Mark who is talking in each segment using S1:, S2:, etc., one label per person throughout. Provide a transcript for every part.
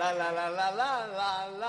S1: 啦啦啦啦啦啦啦。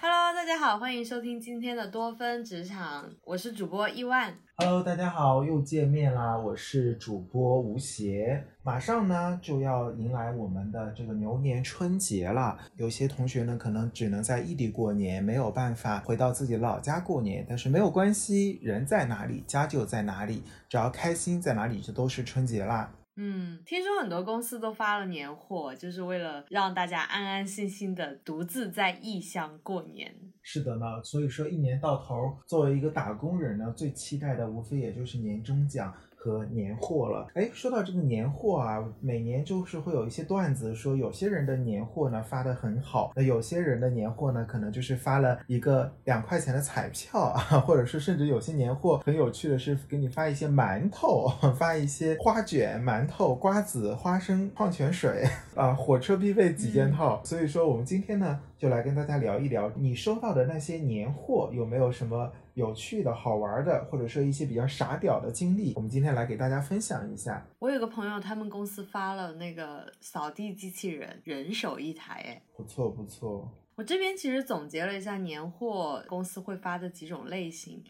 S2: Hello，大家好，欢迎收听今天的多芬职场，我是主播伊万。
S3: Hello，大家好，又见面啦！我是主播吴邪。马上呢就要迎来我们的这个牛年春节了。有些同学呢可能只能在异地过年，没有办法回到自己老家过年，但是没有关系，人在哪里家就在哪里，只要开心在哪里就都是春节啦。
S2: 嗯，听说很多公司都发了年货，就是为了让大家安安心心的独自在异乡过年。
S3: 是的呢，所以说一年到头，作为一个打工人呢，最期待的无非也就是年终奖。和年货了，哎，说到这个年货啊，每年就是会有一些段子说，有些人的年货呢发的很好，那有些人的年货呢，可能就是发了一个两块钱的彩票啊，或者是甚至有些年货很有趣的是给你发一些馒头，发一些花卷、馒头、瓜子、花生、矿泉水 啊，火车必备几件套。嗯、所以说，我们今天呢，就来跟大家聊一聊你收到的那些年货有没有什么。有趣的好玩的，或者说一些比较傻屌的经历，我们今天来给大家分享一下。
S2: 我有个朋友，他们公司发了那个扫地机器人，人手一台，哎，
S3: 不错不错。
S2: 我这边其实总结了一下年货公司会发的几种类型。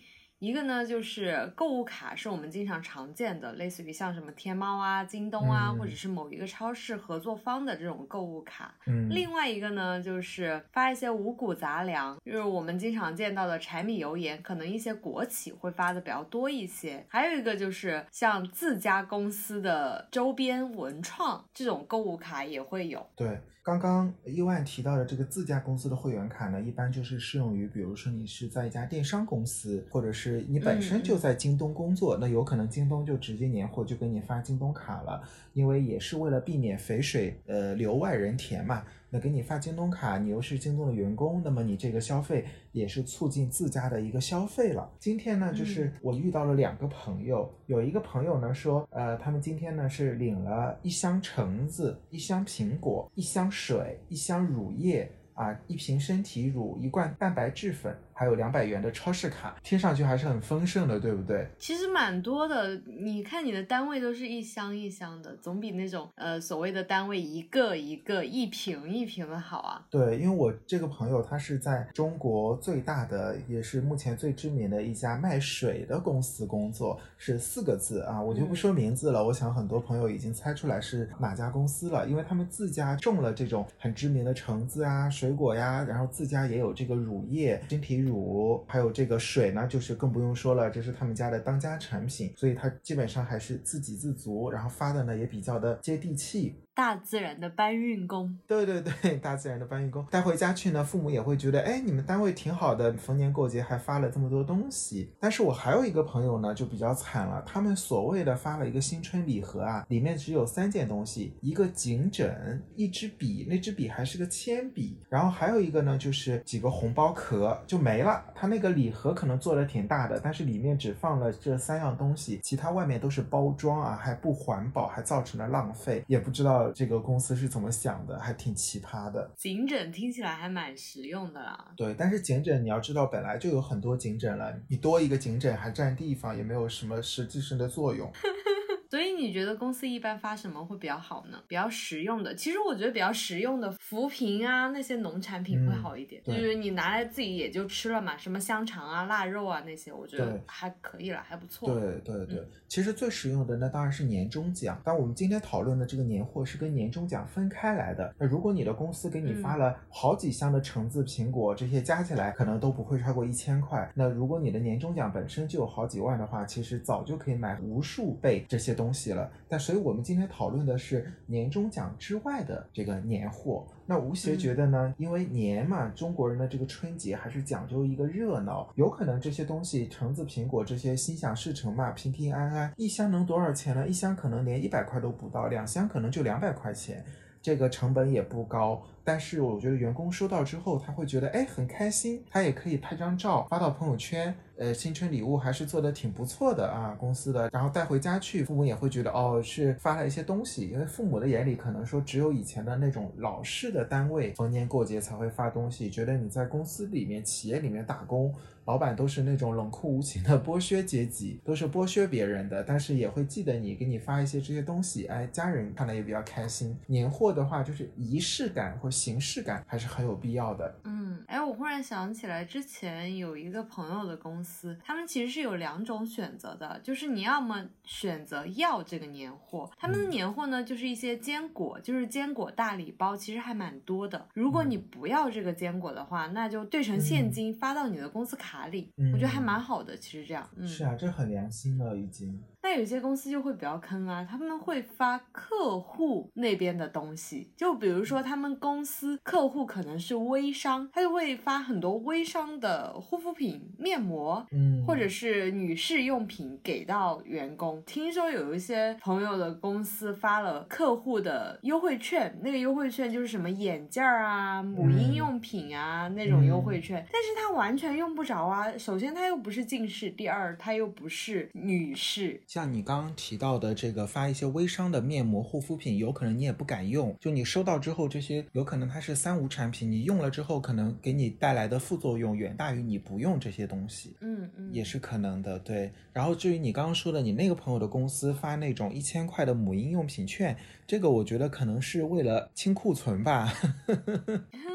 S2: 一个呢，就是购物卡，是我们经常常见的，类似于像什么天猫啊、京东啊，
S3: 嗯、
S2: 或者是某一个超市合作方的这种购物卡。
S3: 嗯，
S2: 另外一个呢，就是发一些五谷杂粮，就是我们经常见到的柴米油盐，可能一些国企会发的比较多一些。还有一个就是像自家公司的周边文创这种购物卡也会有。
S3: 对。刚刚伊万提到的这个自家公司的会员卡呢，一般就是适用于，比如说你是在一家电商公司，或者是你本身就在京东工作，嗯、那有可能京东就直接年货就给你发京东卡了，因为也是为了避免肥水呃流外人田嘛。那给你发京东卡，你又是京东的员工，那么你这个消费也是促进自家的一个消费了。今天呢，就是我遇到了两个朋友，嗯、有一个朋友呢说，呃，他们今天呢是领了一箱橙子、一箱苹果、一箱水、一箱乳液啊，一瓶身体乳、一罐蛋白质粉。还有两百元的超市卡，听上去还是很丰盛的，对不对？
S2: 其实蛮多的，你看你的单位都是一箱一箱的，总比那种呃所谓的单位一个一个一瓶一瓶的好啊。
S3: 对，因为我这个朋友他是在中国最大的，也是目前最知名的一家卖水的公司工作，是四个字啊，我就不说名字了。嗯、我想很多朋友已经猜出来是哪家公司了，因为他们自家种了这种很知名的橙子啊、水果呀，然后自家也有这个乳液、身体乳。还有这个水呢，就是更不用说了，这是他们家的当家产品，所以它基本上还是自给自足，然后发的呢也比较的接地气。
S2: 大自然的搬运工，
S3: 对对对，大自然的搬运工，带回家去呢，父母也会觉得，哎，你们单位挺好的，逢年过节还发了这么多东西。但是我还有一个朋友呢，就比较惨了，他们所谓的发了一个新春礼盒啊，里面只有三件东西，一个颈枕，一支笔，那支笔还是个铅笔，然后还有一个呢，就是几个红包壳就没了。他那个礼盒可能做的挺大的，但是里面只放了这三样东西，其他外面都是包装啊，还不环保，还造成了浪费，也不知道。这个公司是怎么想的，还挺奇葩的。
S2: 颈枕听起来还蛮实用的啦。
S3: 对，但是颈枕你要知道，本来就有很多颈枕了，你多一个颈枕还占地方，也没有什么实际性的作用。
S2: 所以你觉得公司一般发什么会比较好呢？比较实用的，其实我觉得比较实用的扶贫啊，那些农产品会好一点，
S3: 嗯、
S2: 就是你拿来自己也就吃了嘛，什么香肠啊、腊肉啊那些，我觉得还可以了，还不错。
S3: 对对对，嗯、其实最实用的那当然是年终奖，但我们今天讨论的这个年货是跟年终奖分开来的。那如果你的公司给你发了好几箱的橙子、苹果，这些加起来可能都不会超过一千块。那如果你的年终奖本身就有好几万的话，其实早就可以买无数倍这些东西了。但所以我们今天讨论的是年终奖之外的这个年货。那吴邪觉得呢？嗯、因为年嘛，中国人的这个春节还是讲究一个热闹，有可能这些东西，橙子、苹果这些心想事成嘛，平平安安，一箱能多少钱呢？一箱可能连一百块都不到，两箱可能就两百块钱。这个成本也不高，但是我觉得员工收到之后，他会觉得哎很开心，他也可以拍张照发到朋友圈。呃，新春礼物还是做的挺不错的啊，公司的，然后带回家去，父母也会觉得哦，是发了一些东西，因为父母的眼里可能说只有以前的那种老式的单位，逢年过节才会发东西，觉得你在公司里面、企业里面打工。老板都是那种冷酷无情的剥削阶级，都是剥削别人的，但是也会记得你，给你发一些这些东西，哎，家人看了也比较开心。年货的话，就是仪式感或形式感还是很有必要的。
S2: 嗯，哎，我忽然想起来，之前有一个朋友的公司，他们其实是有两种选择的，就是你要么选择要这个年货，他们的年货呢就是一些坚果，就是坚果大礼包，其实还蛮多的。如果你不要这个坚果的话，那就兑成现金发到你的公司卡。卡里，我觉得还蛮好的。其实这样，嗯
S3: 是啊，这很良心了，已经。
S2: 那有些公司就会比较坑啊，他们会发客户那边的东西，就比如说他们公司客户可能是微商，他就会发很多微商的护肤品、面膜，
S3: 嗯，
S2: 或者是女士用品给到员工。听说有一些朋友的公司发了客户的优惠券，那个优惠券就是什么眼镜啊、母婴用品啊那种优惠券，但是他完全用不着啊。首先他又不是近视，第二他又不是女士。
S3: 像你刚刚提到的这个发一些微商的面膜护肤品，有可能你也不敢用，就你收到之后，这些有可能它是三无产品，你用了之后，可能给你带来的副作用远大于你不用这些东西，
S2: 嗯嗯，
S3: 也是可能的，对。然后至于你刚刚说的，你那个朋友的公司发那种一千块的母婴用品券，这个我觉得可能是为了清库存吧。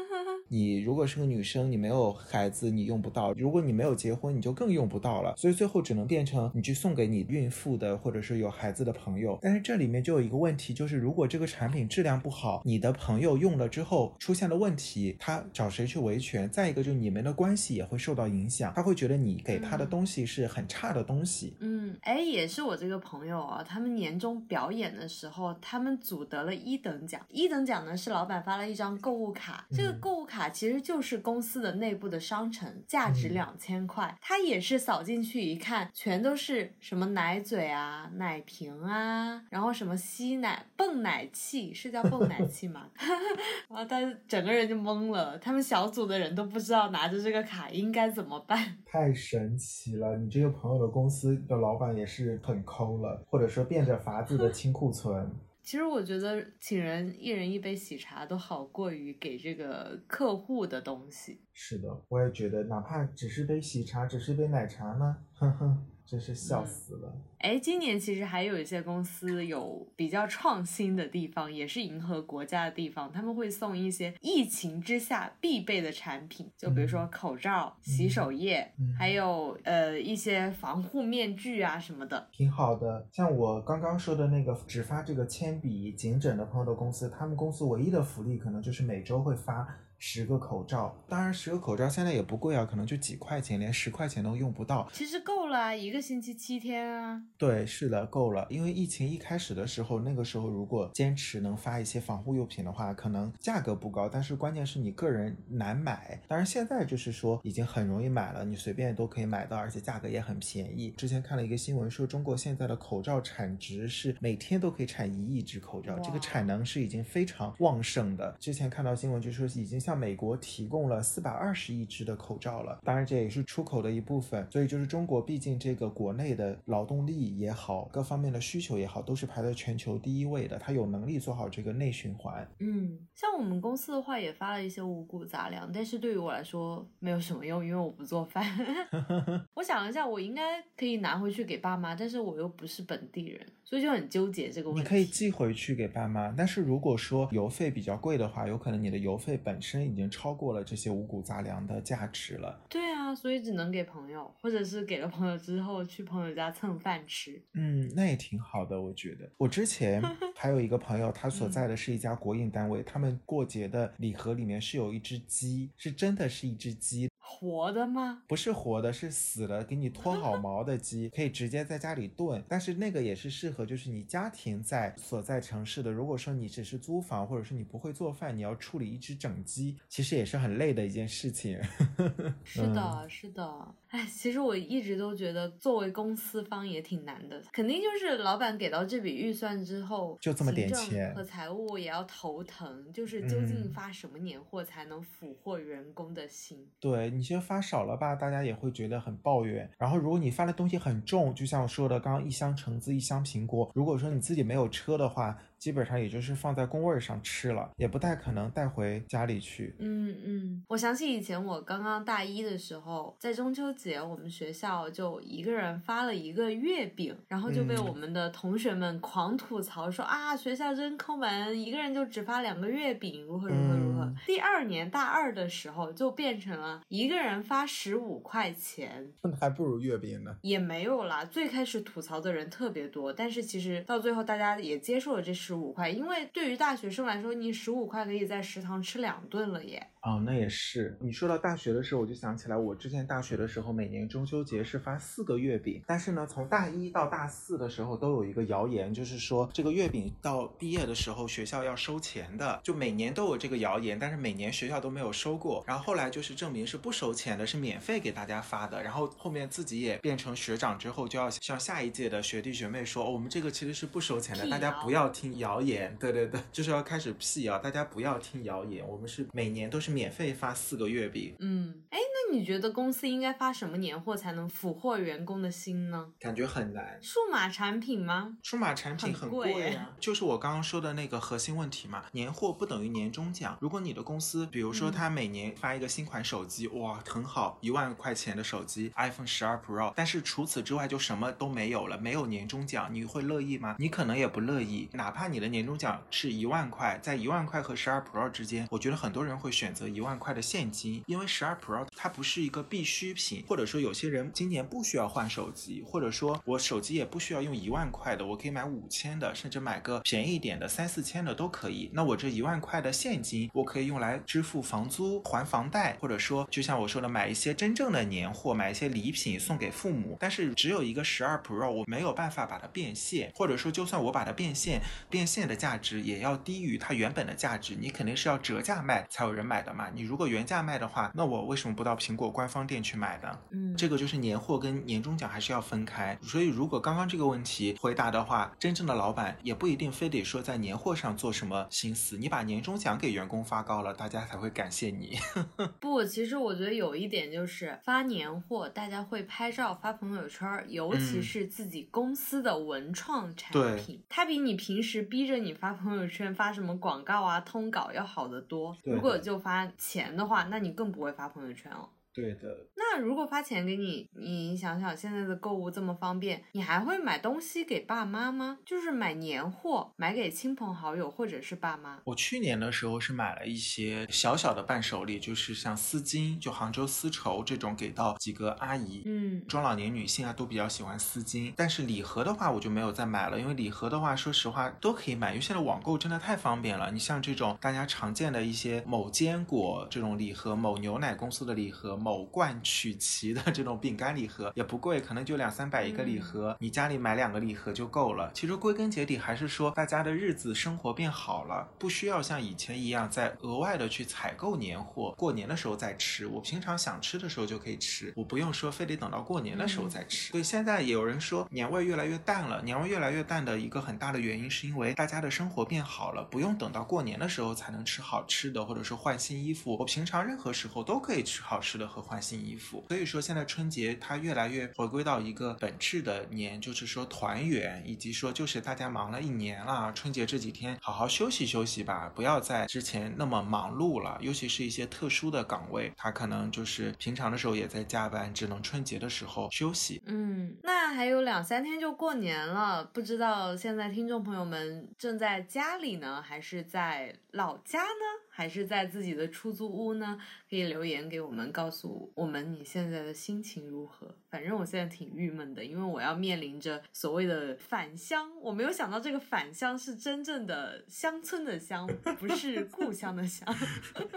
S3: 你如果是个女生，你没有孩子，你用不到；如果你没有结婚，你就更用不到了。所以最后只能变成你去送给你孕妇的，或者是有孩子的朋友。但是这里面就有一个问题，就是如果这个产品质量不好，你的朋友用了之后出现了问题，他找谁去维权？再一个就是你们的关系也会受到影响，他会觉得你给他的东西是很差的东西。
S2: 嗯，哎，也是我这个朋友啊，他们年终表演的时候，他们组得了一等奖。一等奖呢是老板发了一张购物卡，这个购物卡。卡其实就是公司的内部的商城，价值两千块。他也是扫进去一看，全都是什么奶嘴啊、奶瓶啊，然后什么吸奶泵奶器，是叫泵奶 器吗？然后他整个人就懵了。他们小组的人都不知道拿着这个卡应该怎么办。
S3: 太神奇了！你这个朋友的公司的老板也是很抠了，或者说变着法子的 清库存。
S2: 其实我觉得请人一人一杯喜茶都好过于给这个客户的东西。
S3: 是的，我也觉得，哪怕只是杯喜茶，只是杯奶茶呢，哼哼。真是笑死了！
S2: 哎，今年其实还有一些公司有比较创新的地方，也是迎合国家的地方。他们会送一些疫情之下必备的产品，就比如说口罩、洗手液，还有呃一些防护面具啊什么的，
S3: 挺好的。像我刚刚说的那个只发这个铅笔、颈枕的朋友的公司，他们公司唯一的福利可能就是每周会发。十个口罩，当然十个口罩现在也不贵啊，可能就几块钱，连十块钱都用不到。
S2: 其实够了，一个星期七天啊。
S3: 对，是的，够了。因为疫情一开始的时候，那个时候如果坚持能发一些防护用品的话，可能价格不高，但是关键是你个人难买。当然现在就是说已经很容易买了，你随便都可以买到，而且价格也很便宜。之前看了一个新闻说，中国现在的口罩产值是每天都可以产一亿只口罩，这个产能是已经非常旺盛的。之前看到新闻就说已经。向美国提供了四百二十亿只的口罩了，当然这也是出口的一部分。所以就是中国，毕竟这个国内的劳动力也好，各方面的需求也好，都是排在全球第一位的。它有能力做好这个内循环。
S2: 嗯，像我们公司的话，也发了一些五谷杂粮，但是对于我来说没有什么用，因为我不做饭。我想了一下，我应该可以拿回去给爸妈，但是我又不是本地人，所以就很纠结这个问题。
S3: 你可以寄回去给爸妈，但是如果说邮费比较贵的话，有可能你的邮费本身。已经超过了这些五谷杂粮的价值了。
S2: 对啊，所以只能给朋友，或者是给了朋友之后去朋友家蹭饭吃。
S3: 嗯，那也挺好的，我觉得。我之前 还有一个朋友，他所在的是一家国营单位，他们过节的礼盒里面是有一只鸡，是真的是一只鸡。
S2: 活的吗？
S3: 不是活的，是死了给你脱好毛的鸡，可以直接在家里炖。但是那个也是适合，就是你家庭在所在城市的。如果说你只是租房，或者是你不会做饭，你要处理一只整鸡，其实也是很累的一件事情。
S2: 是的，是的。哎，其实我一直都觉得，作为公司方也挺难的。肯定就是老板给到这笔预算之后，
S3: 就这么点钱，
S2: 和财务也要头疼。就是究竟发什么年货才能俘获员工的心？
S3: 对，你其实发少了吧，大家也会觉得很抱怨。然后如果你发的东西很重，就像我说的，刚刚一箱橙子，一箱苹果。如果说你自己没有车的话。基本上也就是放在工位上吃了，也不太可能带回家里去。
S2: 嗯嗯，我想起以前我刚刚大一的时候，在中秋节，我们学校就一个人发了一个月饼，然后就被我们的同学们狂吐槽说啊，学校真抠门，一个人就只发两个月饼，如何如何如何。第二年大二的时候，就变成了一个人发十五块钱，
S3: 那还不如月饼呢。
S2: 也没有啦，最开始吐槽的人特别多，但是其实到最后大家也接受了这十五块，因为对于大学生来说，你十五块可以在食堂吃两顿了耶。
S3: 哦，那也是。你说到大学的时候，我就想起来，我之前大学的时候，每年中秋节是发四个月饼。但是呢，从大一到大四的时候，都有一个谣言，就是说这个月饼到毕业的时候，学校要收钱的。就每年都有这个谣言，但是每年学校都没有收过。然后后来就是证明是不收钱的，是免费给大家发的。然后后面自己也变成学长之后，就要向下一届的学弟学妹说，哦，我们这个其实是不收钱的，大家不要听谣言。对对对，就是要开始辟谣，大家不要听谣言，我们是每年都是。免费发四个月饼，
S2: 嗯，哎，你觉得公司应该发什么年货才能俘获员工的心呢？
S3: 感觉很难。
S2: 数码产品吗？
S3: 数码产品很贵啊，就是我刚刚说的那个核心问题嘛。年货不等于年终奖。如果你的公司，比如说他每年发一个新款手机，哇，很好，一万块钱的手机，iPhone 十二 Pro，但是除此之外就什么都没有了，没有年终奖，你会乐意吗？你可能也不乐意。哪怕你的年终奖是一万块，在一万块和十二 Pro 之间，我觉得很多人会选择。一万块的现金，因为十二 Pro 它不是一个必需品，或者说有些人今年不需要换手机，或者说我手机也不需要用一万块的，我可以买五千的，甚至买个便宜一点的三四千的都可以。那我这一万块的现金，我可以用来支付房租、还房贷，或者说就像我说的，买一些真正的年货，买一些礼品送给父母。但是只有一个十二 Pro，我没有办法把它变现，或者说就算我把它变现，变现的价值也要低于它原本的价值，你肯定是要折价卖才有人买。的嘛，你如果原价卖的话，那我为什么不到苹果官方店去买的？
S2: 嗯，
S3: 这个就是年货跟年终奖还是要分开。所以如果刚刚这个问题回答的话，真正的老板也不一定非得说在年货上做什么心思。你把年终奖给员工发高了，大家才会感谢你。
S2: 不，其实我觉得有一点就是发年货，大家会拍照发朋友圈，尤其是自己公司的文创产品，它比你平时逼着你发朋友圈发什么广告啊、通稿要好得多。如果就发。钱的话，那你更不会发朋友圈了。
S3: 对的，
S2: 那如果发钱给你，你想想现在的购物这么方便，你还会买东西给爸妈吗？就是买年货，买给亲朋好友或者是爸妈。
S3: 我去年的时候是买了一些小小的伴手礼，就是像丝巾，就杭州丝绸这种，给到几个阿姨。
S2: 嗯，
S3: 中老年女性啊都比较喜欢丝巾。但是礼盒的话，我就没有再买了，因为礼盒的话，说实话都可以买，因为现在网购真的太方便了。你像这种大家常见的一些某坚果这种礼盒，某牛奶公司的礼盒。某罐曲奇的这种饼干礼盒 也不贵，可能就两三百一个礼盒，你家里买两个礼盒就够了。其实归根结底还是说大家的日子生活变好了，不需要像以前一样再额外的去采购年货，过年的时候再吃。我平常想吃的时候就可以吃，我不用说非得等到过年的时候再吃。所以现在有人说年味越来越淡了，年味越来越淡的一个很大的原因是因为大家的生活变好了，不用等到过年的时候才能吃好吃的，或者说换新衣服。我平常任何时候都可以吃好吃的。和换新衣服，所以说现在春节它越来越回归到一个本质的年，就是说团圆，以及说就是大家忙了一年了，春节这几天好好休息休息吧，不要在之前那么忙碌了。尤其是一些特殊的岗位，他可能就是平常的时候也在加班，只能春节的时候休息。
S2: 嗯，那还有两三天就过年了，不知道现在听众朋友们正在家里呢，还是在老家呢？还是在自己的出租屋呢？可以留言给我们，告诉我们你现在的心情如何。反正我现在挺郁闷的，因为我要面临着所谓的返乡。我没有想到这个返乡是真正的乡村的乡，不是故乡的乡。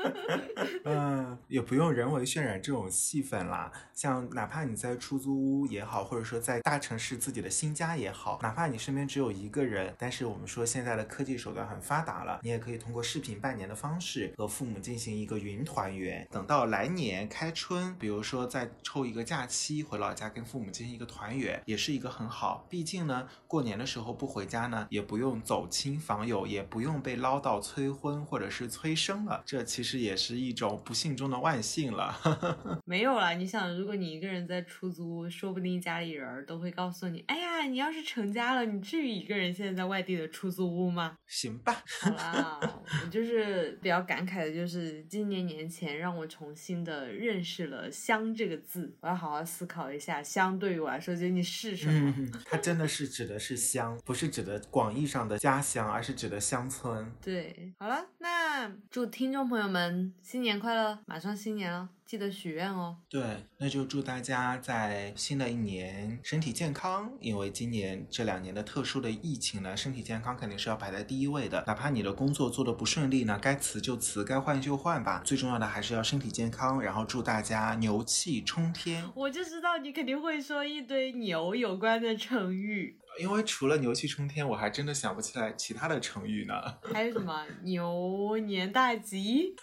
S3: 嗯，也不用人为渲染这种气氛啦。像哪怕你在出租屋也好，或者说在大城市自己的新家也好，哪怕你身边只有一个人，但是我们说现在的科技手段很发达了，你也可以通过视频拜年的方式和父母进行一个云团圆。等到来年开春，比如说再抽一个假期回老家跟父母进行一个团圆，也是一个很好。毕竟呢，过年的时候不回家呢，也不用走亲访友，也不用被唠叨催婚或者是催生了，这其实也是一种不幸中的万幸了。
S2: 没有啦，你想，如果你一个人在出租屋，说不定家里人都会告诉你，哎呀，你要是成家了，你至于一个人现在在外地的出租屋吗？
S3: 行吧，
S2: 好啦，我 就是比较感慨的，就是今年年前让我重新的认识了“乡”这个字，我要好好思考一下，乡对于我来说究竟是什么？
S3: 嗯，它真的是指的是乡，不是指的广义上的家乡，而是指的乡村。
S2: 对，好了，那祝听众朋友们新年快乐！马上新年了，记得许愿哦。
S3: 对，那就祝大家在新的一年身体健康，因为今年这两年的特殊的疫情呢，身体健康肯定是要排在第一位的。哪怕你的工作做的不顺利呢，该辞就辞，该换就换吧。最重要的还是要身体健康，然后祝大家牛气冲天。
S2: 我就知道你肯定会说一堆牛有关的成语，
S3: 因为除了牛气冲天，我还真的想不起来其他的成语呢。
S2: 还有什么牛年大吉？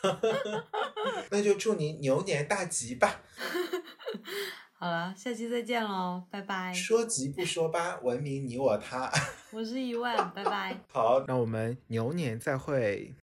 S3: 那就祝您牛年大吉吧。
S2: 好了，下期再见喽，拜拜。
S3: 说吉不说八，文明你我他。
S2: 我是一万，拜拜。
S3: 好，那我们牛年再会。